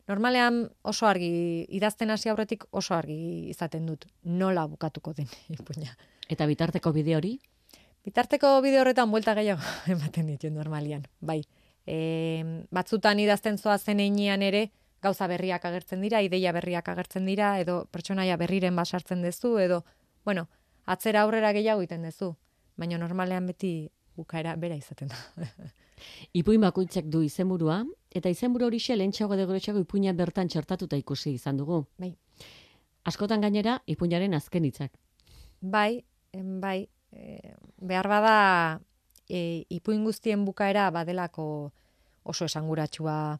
normalean oso argi idazten hasi aurretik oso argi izaten dut nola bukatuko den (laughs) ipuina. Eta bitarteko bide hori? Bitarteko bide horretan buelta gehiago (laughs) ematen ditu normalian, bai. E, batzutan idazten zoa zen ere, gauza berriak agertzen dira, ideia berriak agertzen dira, edo pertsonaia berriren basartzen duzu, edo, bueno, atzera aurrera gehiago iten duzu baina normalean beti bukaera bera izaten da. (laughs) Ipuin bakoitzak du izenburua, eta izenburu hori xe lehentxago edo ipuina bertan txertatuta ikusi izan dugu. Bai. Askotan gainera, ipuinaren azken hitzak. Bai, bai, e, behar bada e, ipuin guztien bukaera badelako oso esanguratsua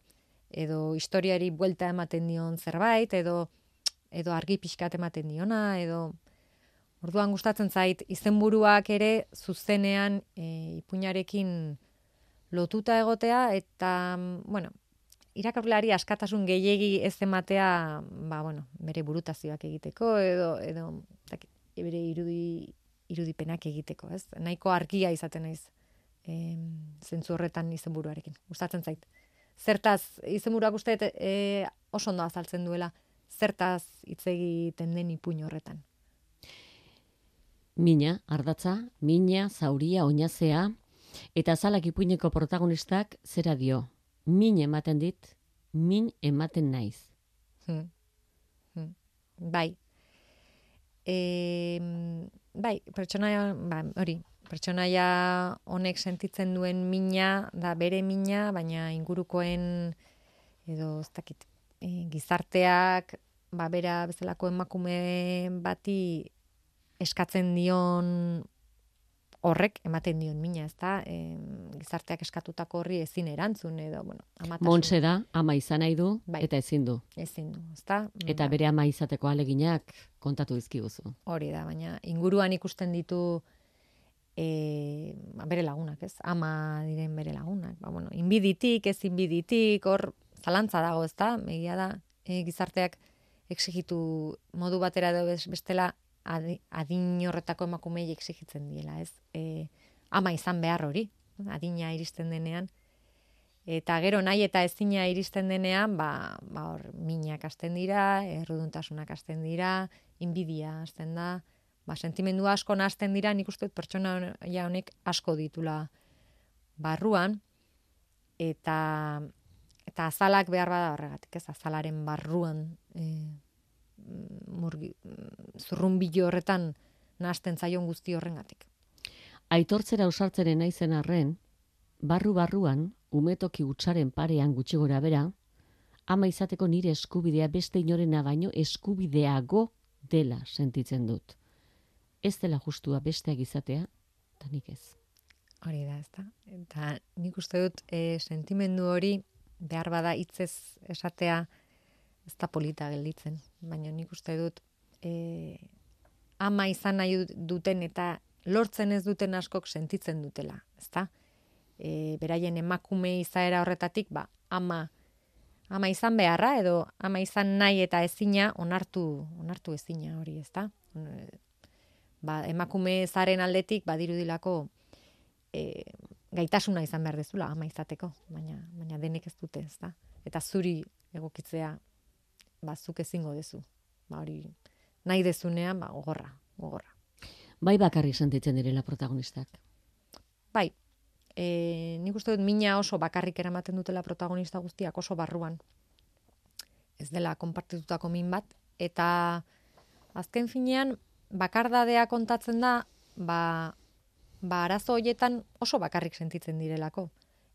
edo historiari buelta ematen dion zerbait, edo edo argi pixkat ematen diona, edo Orduan gustatzen zait izenburuak ere zuzenean e, ipuinarekin lotuta egotea eta bueno, irakurleari askatasun gehiegi ez ematea, ba bueno, bere burutazioak egiteko edo edo tak, bere irudi irudipenak egiteko, ez? Nahiko argia izaten naiz. Eh, zentzu horretan izenburuarekin. Gustatzen zait. Zertaz izenburuak uste e, oso ondo azaltzen duela zertaz hitz egiten den ipuin horretan. Mina, ardatza, mina, zauria, oinazea, eta zalak ipuineko protagonistak zera dio. Min ematen dit, min ematen naiz. Hmm. Hmm. Bai. e, bai, pertsonaia, ba, hori, pertsonaia honek sentitzen duen mina, da bere mina, baina ingurukoen, edo, ez dakit, e, gizarteak, ba, bera bezalako emakume bati eskatzen dion horrek ematen dion mina, ezta? E, gizarteak eskatutako horri ezin erantzun edo, bueno, amatasun. Montse da, ama izan nahi du, bai. eta ezin du. Ezin du, ezta? Eta bere ama izateko aleginak kontatu dizkiguzu. Hori da, baina inguruan ikusten ditu e, bere lagunak, ez? Ama diren bere lagunak. Ba, bueno, inbiditik, ez inbiditik, hor zalantza dago, ezta? Megia da, e, gizarteak exigitu modu batera edo bestela adin horretako emakumei exigitzen diela, ez? E, ama izan behar hori, adina iristen denean. Eta gero nahi eta ezina iristen denean, ba, ba hor, minak hasten dira, erruduntasunak hasten dira, inbidia hasten da, ba, sentimendu asko hasten dira, nik uste pertsona ja honek asko ditula barruan, eta eta azalak behar bada horregatik, ez azalaren barruan e, murgi, zurrumbilo horretan nahasten zaion guzti horrengatik. Aitortzera usartzeren naizen arren, barru-barruan, umetoki utxaren parean gutxi gora bera, ama izateko nire eskubidea beste inorena baino eskubideago dela sentitzen dut. Ez dela justua besteak izatea, eta nik ez. Hori da, ez da. Eta nik uste dut e, sentimendu hori behar bada hitzez esatea, ez da polita gelditzen, baina nik uste dut e, ama izan nahi duten eta lortzen ez duten askok sentitzen dutela, ezta? E, beraien emakume izaera horretatik, ba, ama, ama izan beharra edo ama izan nahi eta ezina onartu, onartu ezina hori, ezta? Ba, emakume zaren aldetik badirudilako e, gaitasuna izan behar dezula ama izateko, baina, baina denek ez dute, ezta? Eta zuri egokitzea ba, zuk ezingo dezu. Ba, hori, nahi dezunean, ba, gogorra, gogorra. Bai bakarrik sentitzen direla protagonistak? Bai, e, nik uste dut mina oso bakarrik eramaten dutela protagonista guztiak oso barruan. Ez dela konpartitutako min bat, eta azken finean, bakardadea kontatzen da, ba, ba arazo hoietan oso bakarrik sentitzen direlako.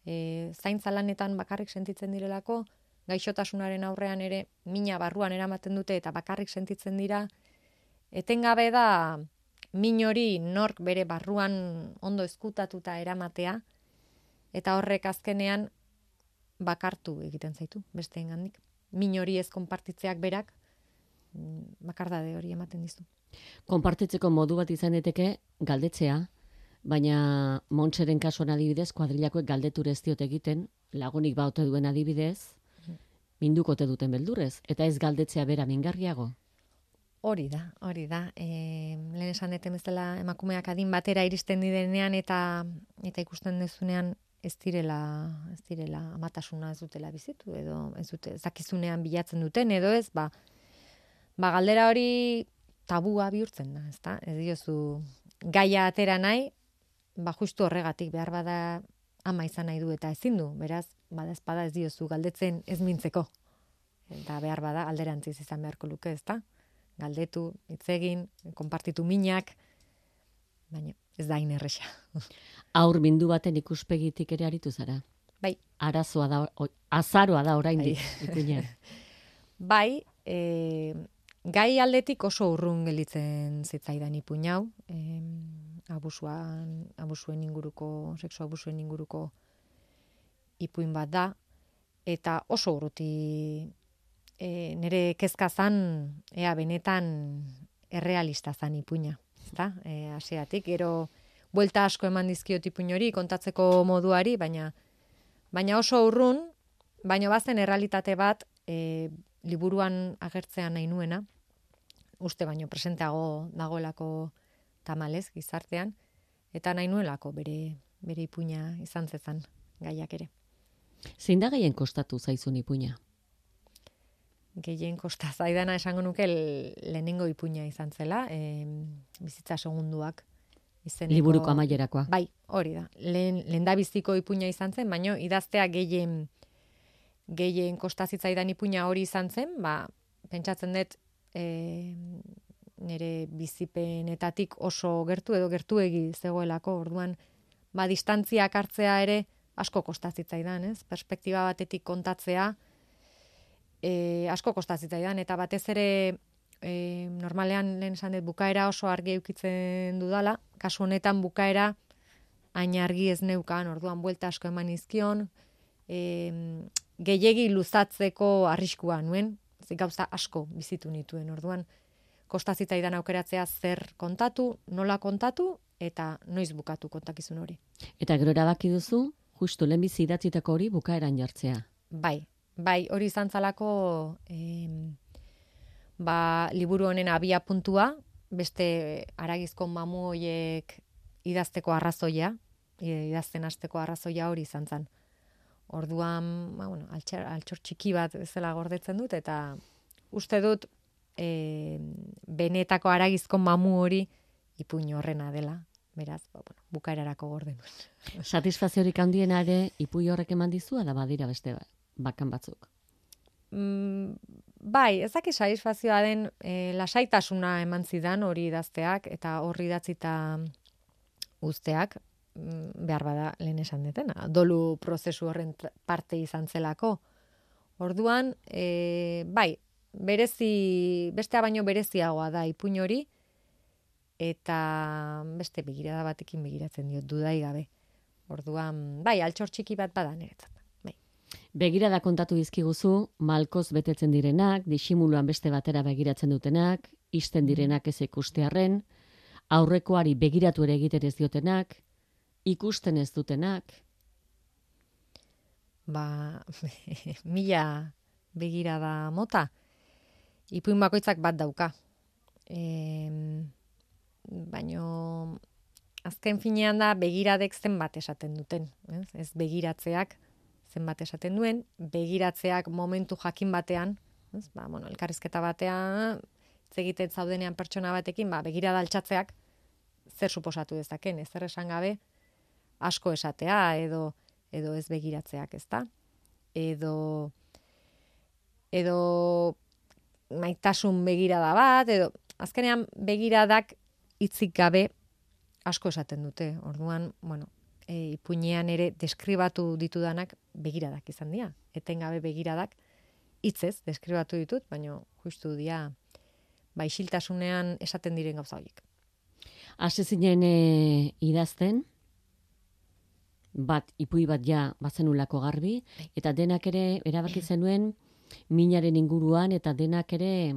E, zaintza lanetan bakarrik sentitzen direlako, gaixotasunaren aurrean ere mina barruan eramaten dute eta bakarrik sentitzen dira, etengabe da min hori nork bere barruan ondo ezkutatuta eramatea, eta horrek azkenean bakartu egiten zaitu, beste engandik. Min hori ez konpartitzeak berak, mm, bakardade hori ematen dizu. Konpartitzeko modu bat izan daiteke galdetzea, baina Montseren kasuan adibidez, kuadrilakoek galdetur ez diot egiten, lagunik baute duen adibidez, mindukote duten beldurrez, eta ez galdetzea bera mingarriago? Hori da, hori da. E, lehen esan deten bezala emakumeak adin batera iristen didenean eta eta ikusten dezunean ez direla, ez direla amatasuna ez dutela bizitu edo ez dute zakizunean bilatzen duten edo ez, ba, ba galdera hori tabua bihurtzen da, ezta? Ez diozu gaia atera nahi, ba justu horregatik behar bada ama izan nahi du eta ezin du, beraz, bada espada ez diozu galdetzen ez mintzeko. Eta behar bada alderantziz izan beharko luke, ezta? Galdetu, itzegin, konpartitu minak, baina ez da inerresa. (laughs) Aur bindu baten ikuspegitik ere aritu zara? Bai. Arazoa da, azaroa da orain bai. (laughs) (laughs) bai, e, gai aldetik oso urrun gelitzen zitzaidan ipuñau, e, abusuan, abusuen inguruko, sexu abusuen inguruko ipuin bat da, eta oso urruti e, nire kezka zan, ea benetan errealista zan ipuina, ezta? E, asiatik, gero buelta asko eman dizkiot ipuin hori, kontatzeko moduari, baina baina oso urrun, baina bazen errealitate bat e, liburuan agertzean nahi nuena, uste baino presenteago dagoelako tamalez gizartean eta nahi nuelako bere bere ipuina izan zezan gaiak ere. Zein da gehien kostatu zaizun ipuina? Gehien kosta zaidana esango nuke lehenengo ipuina izan zela, e, bizitza segunduak. Izeneko, Liburuko amaierakoa. Bai, hori da. Lehen, lehen da biziko ipuina izan zen, baino idaztea gehien gehien kostazitzaidan ipuina hori izan zen, ba, pentsatzen dut e, nire bizipenetatik oso gertu edo gertuegi zegoelako, orduan, ba, distantziak hartzea ere asko kostazitzaidan, ez? Perspektiba batetik kontatzea, e, asko kostazitzaidan, eta batez ere, e, normalean lehen esan dut bukaera oso argi eukitzen dudala, kasu honetan bukaera hain argi ez neukan, orduan buelta asko eman izkion, e, gehiegi luzatzeko arriskua nuen, gauza asko bizitu nituen, orduan, kostazitzaidan aukeratzea zer kontatu, nola kontatu, eta noiz bukatu kontakizun hori. Eta gero erabaki duzu, justu lehenbizi idatzitako hori bukaeran jartzea. Bai, bai, hori izan zalako ba, liburu honen abia puntua, beste aragizko mamu hoiek idazteko arrazoia, idazten hasteko arrazoia hori izan zen. Orduan, ba, bueno, altxor, altxor txiki bat zela gordetzen dut, eta uste dut e, benetako aragizko mamu hori ipuin horrena dela. Beraz, ba, bueno, bukaerarako gorden. (laughs) Satisfaziorik handiena ere ipuin horrek eman dizu, da badira beste bakan batzuk. Mm, bai, ezak satisfazioa den e, lasaitasuna eman zidan hori idazteak eta horri idatzita usteak, Mm, behar bada lehen esan detena, dolu prozesu horren parte izan zelako. Orduan, e, bai, berezi, bestea baino bereziagoa da ipuin hori, eta beste begirada batekin begiratzen diot, dudai gabe. Orduan, bai, altxor txiki bat bada niretzat. Bai. Begirada kontatu dizkiguzu, malkoz betetzen direnak, disimuluan beste batera begiratzen dutenak, isten mm. direnak ez ikustearren, aurrekoari begiratu ere egiten ez diotenak, ikusten ez dutenak? Ba, (laughs) mila begira da mota. Ipuin bakoitzak bat dauka. E, baino, azken finean da begiradek zenbat esaten duten. Ez, ez begiratzeak zenbat esaten duen, begiratzeak momentu jakin batean, ez, ba, bueno, elkarrizketa batean, egiten zaudenean pertsona batekin, ba, begirada altxatzeak, zer suposatu dezaken, ez zer esan gabe, asko esatea edo edo ez begiratzeak, ezta? Edo edo maitasun begirada bat edo azkenean begiradak hitzik gabe asko esaten dute. Orduan, bueno, e, ipuinean ere deskribatu ditudanak begiradak izan dira. Etengabe begiradak hitzez deskribatu ditut, baina justu dia baisiltasunean esaten diren gauza horiek. Hase zinen e, idazten, bat ipui bat ja bazenulako garbi bai. eta denak ere erabaki zenuen minaren inguruan eta denak ere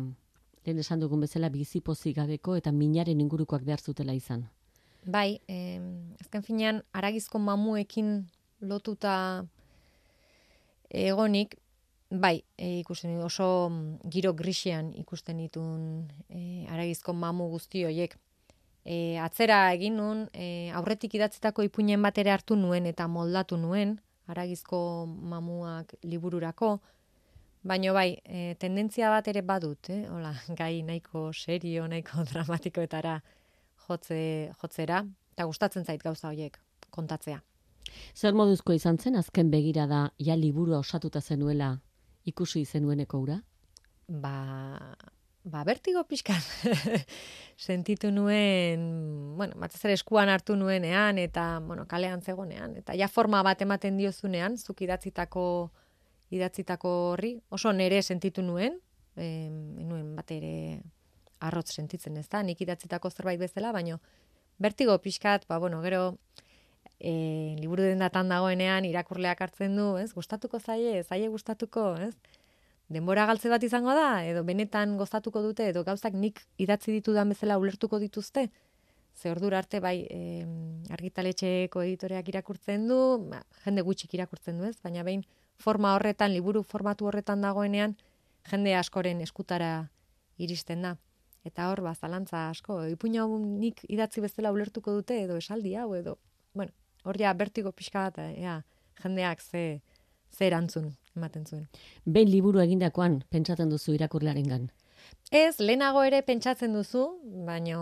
den esan dugun bezala bizi pozik gabeko eta minaren ingurukoak behar zutela izan. Bai, eh, azken finean aragizko mamuekin lotuta egonik bai, e, ikusten oso giro grisian ikusten ditun e, aragizko mamu guzti horiek e, atzera egin nun, e, aurretik idatzitako ipuinen bat ere hartu nuen eta moldatu nuen, aragizko mamuak libururako, baino bai, e, tendentzia bat ere badut, eh? Hola, (laughs) gai nahiko serio, nahiko (laughs) dramatikoetara jotze, jotzera, eta gustatzen zait gauza horiek kontatzea. Zer moduzko izan zen azken begira da ja liburua osatuta zenuela ikusi zenueneko ura? Ba, ba, bertigo pixkan (laughs) sentitu nuen, bueno, batez ere eskuan hartu nuenean, eta, bueno, kalean zegonean, eta ja forma bat ematen diozunean, zuk idatzitako, idatzitako horri, oso nere sentitu nuen, e, nuen bat ere arrotz sentitzen ez da, nik idatzitako zerbait bezala, baino, bertigo pixkat, ba, bueno, gero, e, liburu den dagoenean, irakurleak hartzen du, ez, gustatuko zaie, zaie gustatuko, ez, denbora galtze bat izango da, edo benetan gozatuko dute, edo gauzak nik idatzi ditudan bezala ulertuko dituzte, ze ordura arte bai e, argitaletxeko editoreak irakurtzen du, ba, jende gutxik irakurtzen du ez, baina behin forma horretan, liburu formatu horretan dagoenean, jende askoren eskutara iristen da. Eta hor, ba, zalantza asko, ipuina nik idatzi bezala ulertuko dute, edo esaldi hau, edo, bueno, hor ja, bertigo pixka bat, ea, jendeak ze, ze erantzun ematen zuen. Behin liburu egindakoan pentsatzen duzu irakurlarengan. Ez, lehenago ere pentsatzen duzu, baino,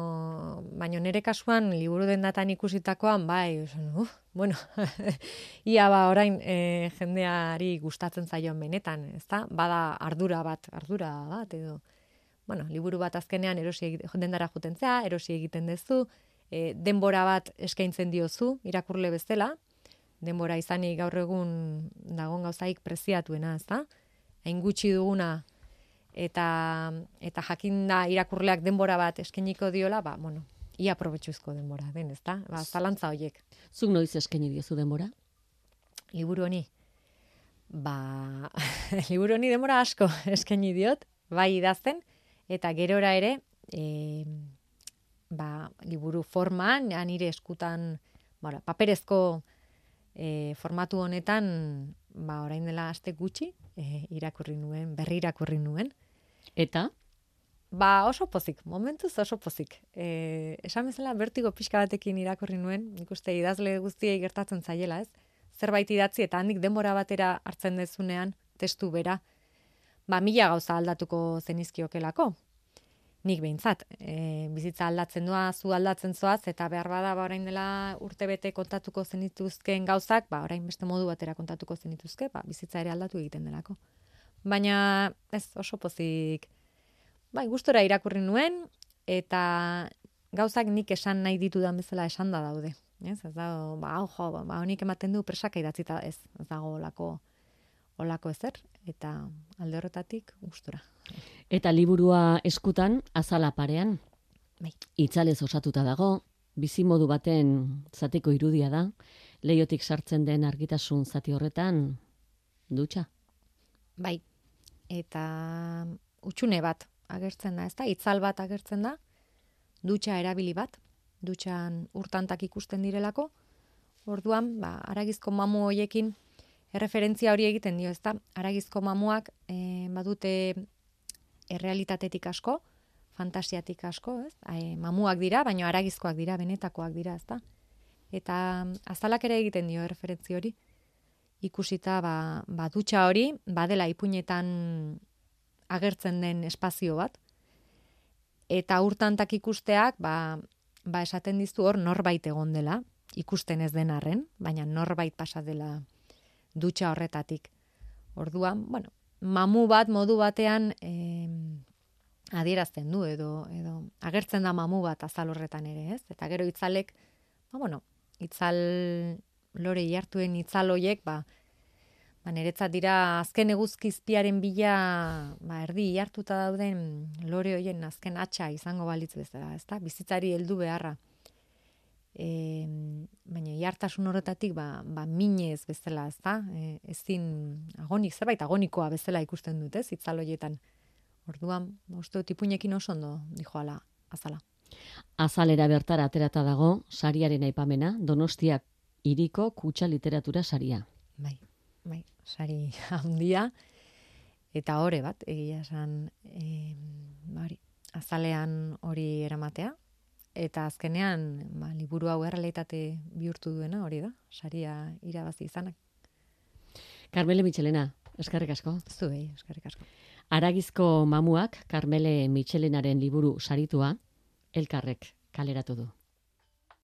baino nere kasuan liburu den datan ikusitakoan, bai, uf, bueno, (laughs) ia ba orain e, jendeari gustatzen zaion benetan, ezta? Bada ardura bat, ardura bat edo bueno, liburu bat azkenean erosi dendara jutentzea, erosi egiten duzu, e, denbora bat eskaintzen diozu, irakurle bezala, denbora izanik gaur egun dagon gauzaik preziatuena, ez da? Hain gutxi duguna eta eta jakinda irakurleak denbora bat eskainiko diola, ba, bueno, ia probetxuzko denbora, den, ez da? Ba, zalantza horiek. Zuk noiz eskaini diozu denbora? Liburu honi? Ba, (laughs) liburu honi denbora asko (laughs) eskaini diot, bai idazten, eta gerora ere, e, ba, liburu forman, nire eskutan, bara, paperezko e, formatu honetan, ba, orain dela aste gutxi, e, irakurri nuen, berri irakurri nuen. Eta? Ba, oso pozik, momentuz oso pozik. E, esan bezala, bertigo pixka batekin irakurri nuen, nik uste idazle guztiei gertatzen zaiela, ez? Zerbait idatzi eta handik denbora batera hartzen dezunean, testu bera, ba, mila gauza aldatuko zenizkiokelako. Nik behintzat, e, bizitza aldatzen doa, zu aldatzen zoaz, eta behar bada, ba, orain dela urte bete kontatuko zenituzken gauzak, ba, orain beste modu batera kontatuko zenituzke, ba, bizitza ere aldatu egiten delako. Baina, ez, oso pozik, bai, gustora irakurri nuen, eta gauzak nik esan nahi ditudan bezala esan da daude. Ez, ez da, ba, jo, ba, honik ematen du presaka idatzita ez, ez dago olako olako ezer, eta alde horretatik gustura. Eta liburua eskutan, azala parean, bai. itzalez osatuta dago, bizimodu baten zatiko irudia da, leiotik sartzen den argitasun zati horretan, dutxa? Bai, eta utxune bat agertzen da, ezta? Itzal bat agertzen da, dutxa erabili bat, dutxan urtantak ikusten direlako, orduan, ba, aragizko mamu hoiekin erreferentzia hori egiten dio, ezta? Aragizko mamuak e, badute errealitatetik asko, fantasiatik asko, ez? Ai, mamuak dira, baina aragizkoak dira, benetakoak dira, ezta? Eta azalak ere egiten dio erreferentzia hori. Ikusita ba, ba dutxa hori, badela ipuinetan agertzen den espazio bat. Eta urtantak ikusteak, ba, ba esaten diztu hor norbait egon dela, ikusten ez den arren, baina norbait pasa dela dutxa horretatik. Orduan, bueno, mamu bat modu batean eh, adierazten du edo edo agertzen da mamu bat azal horretan ere, ez? Eta gero itzalek, ba bueno, itzal lore hartuen itzal hoiek, ba ba niretzat dira azken eguzkizpiaren bila ba erdi hartuta dauden lore hoien azken atxa izango balitz bezala, ezta? Bizitzari heldu beharra e, baina jartasun horretatik ba, ba minez bezala, ez da? E, ezin agonik, zerbait agonikoa bezala ikusten dut, ez? Itzaloietan. Orduan, uste dut ipuinekin oso ondo dijoala azala. Azalera bertara aterata dago, sariaren aipamena, donostiak iriko kutsa literatura saria. Bai, bai, sari handia, eta hore bat, egia esan, e, bari, azalean hori eramatea, eta azkenean ba, liburu hau errealitate bihurtu duena hori da, saria irabazi izanak. Carmele Michelena, eskarrik asko. Zuei, eskarrik asko. Aragizko mamuak, Carmele Michelenaren liburu saritua, elkarrek kaleratu du.